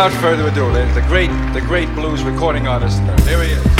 Without further ado, ladies, the great, the great blues recording artist. There he is.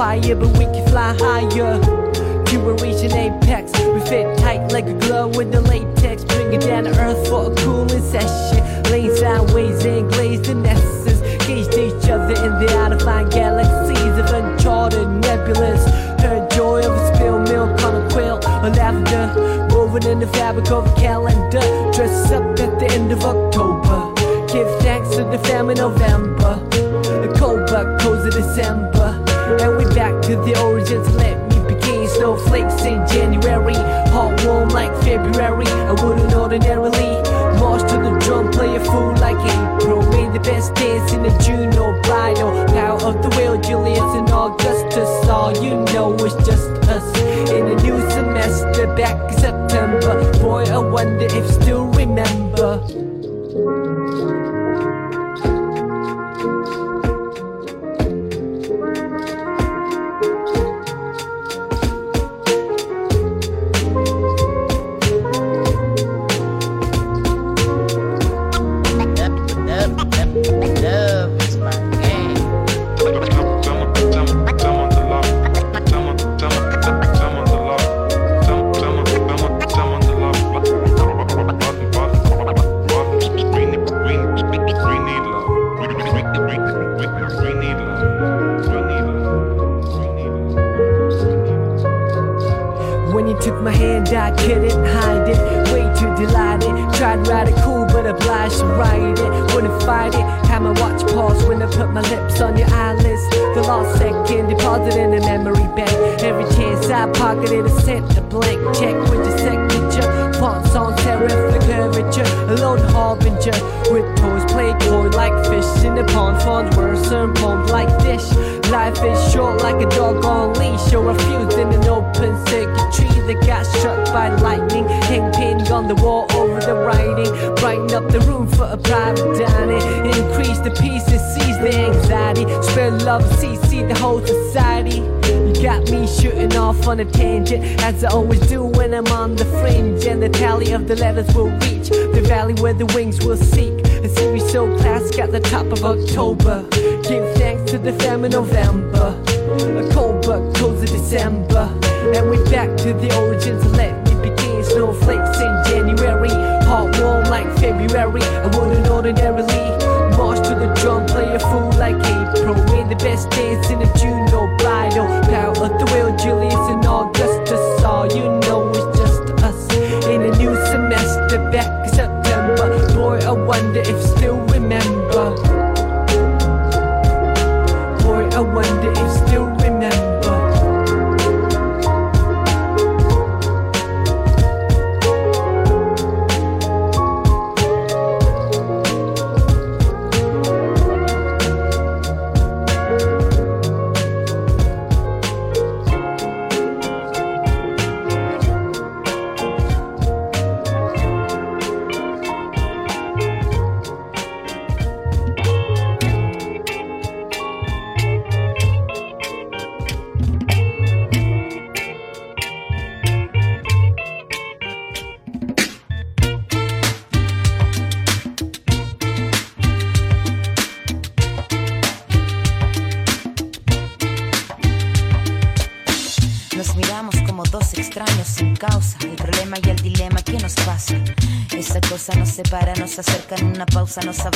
fire, but we can fly higher. You will reach an apex. We fit tight like a glove with no if you still remember. October. cosa no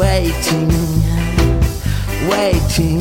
waiting, waiting,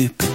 oh,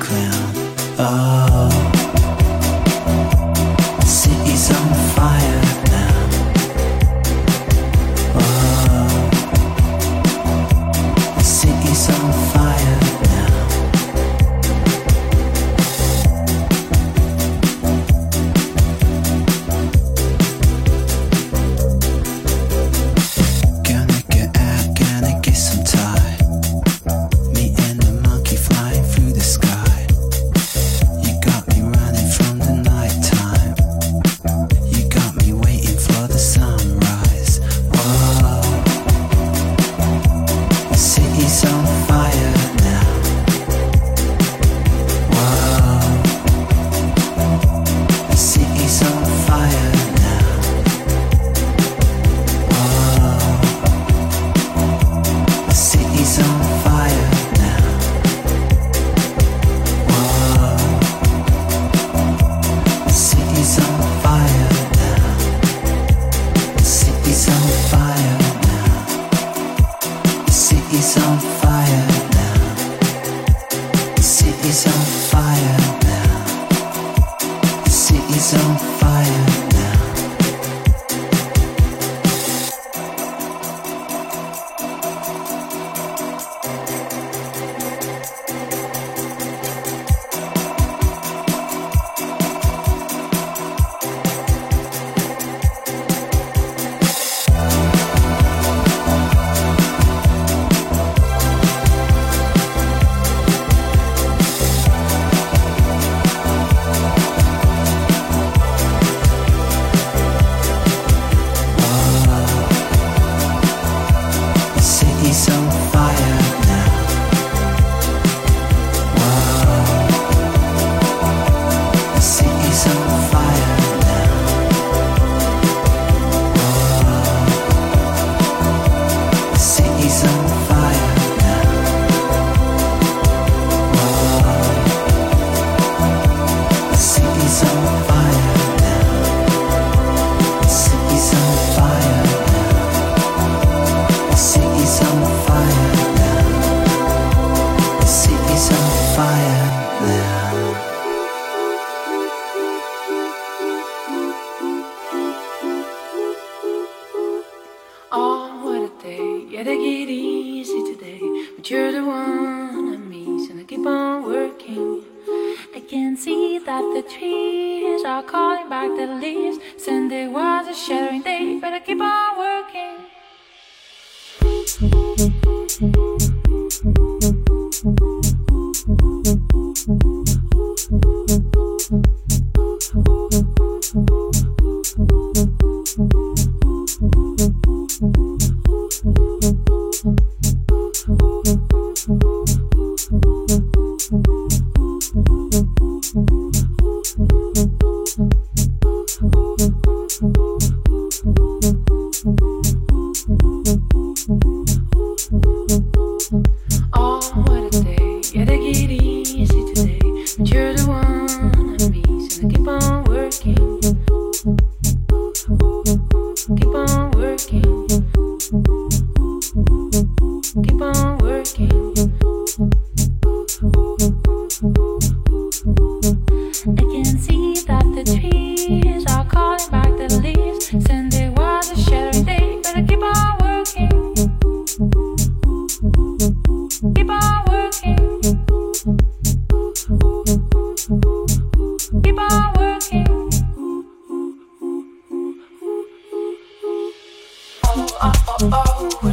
oh, oh, oh,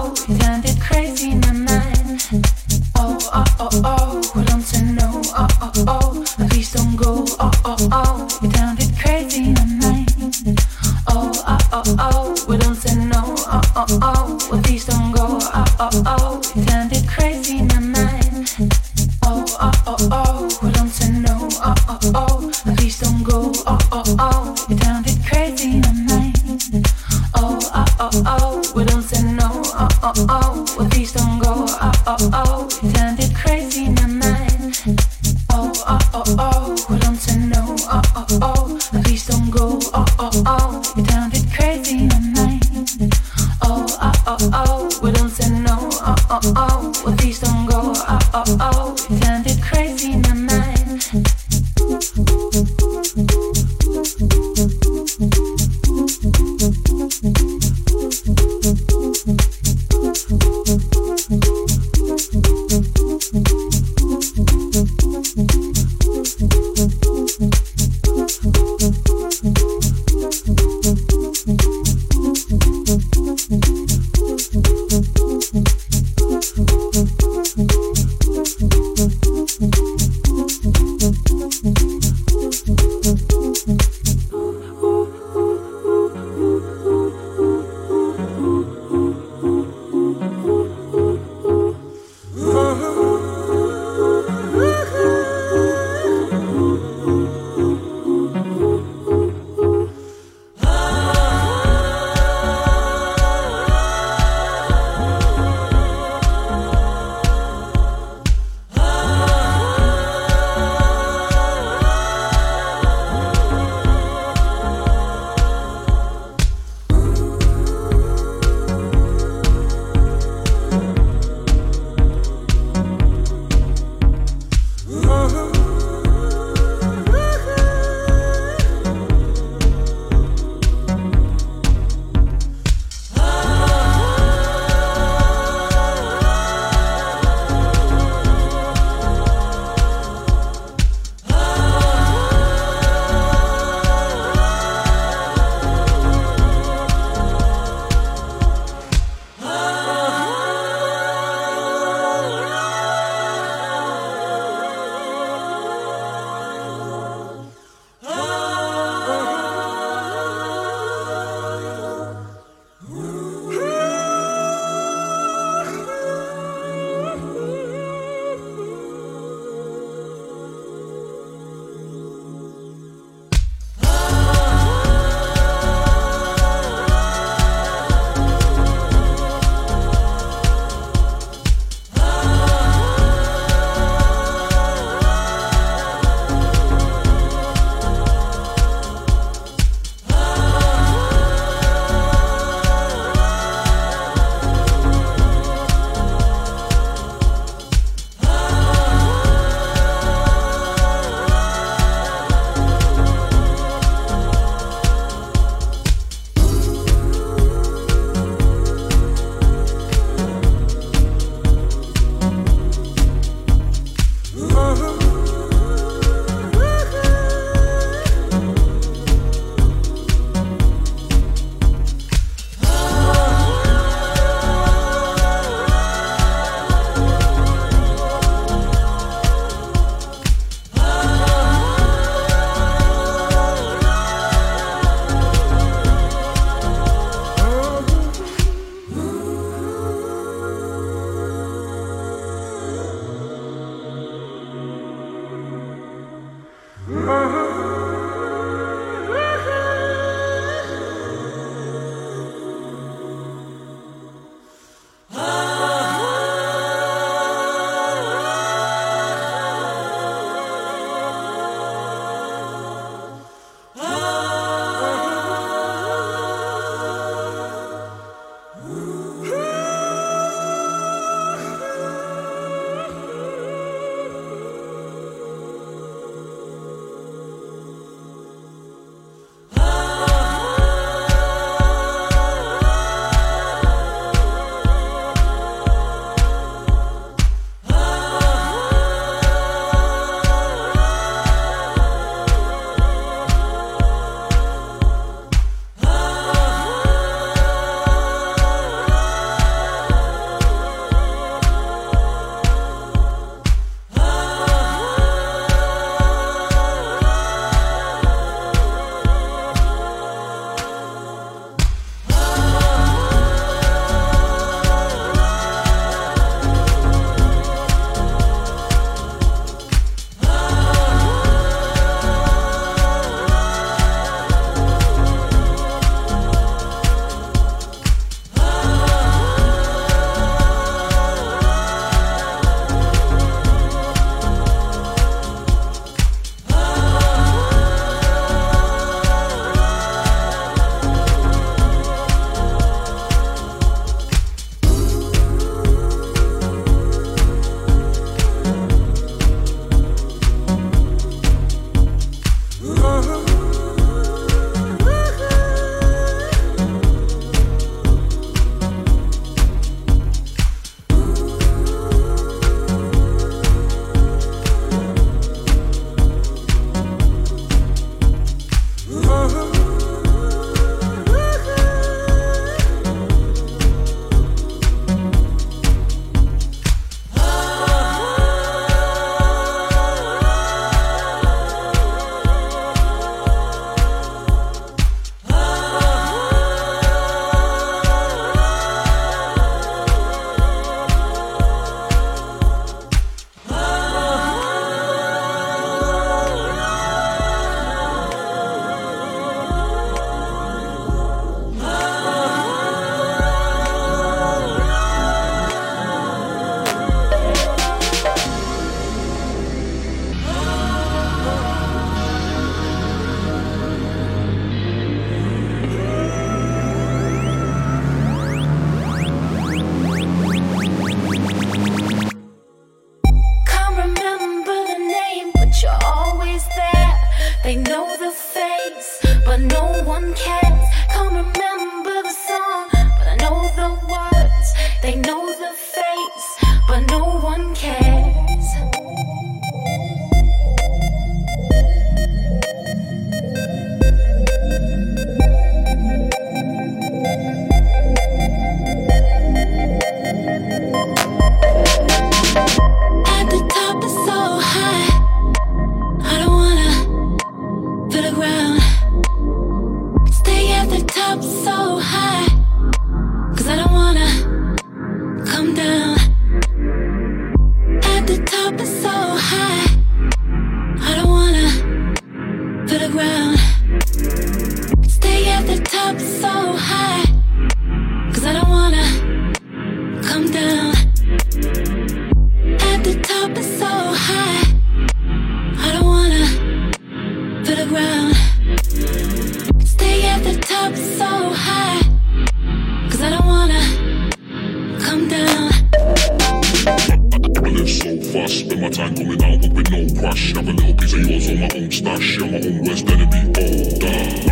always better be older.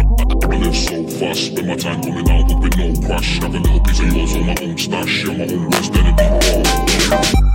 I live so fast, spend my time coming out, with no crash. Have a little piece of yours on my own stash, yeah, my own worst enemy. Oh, yeah.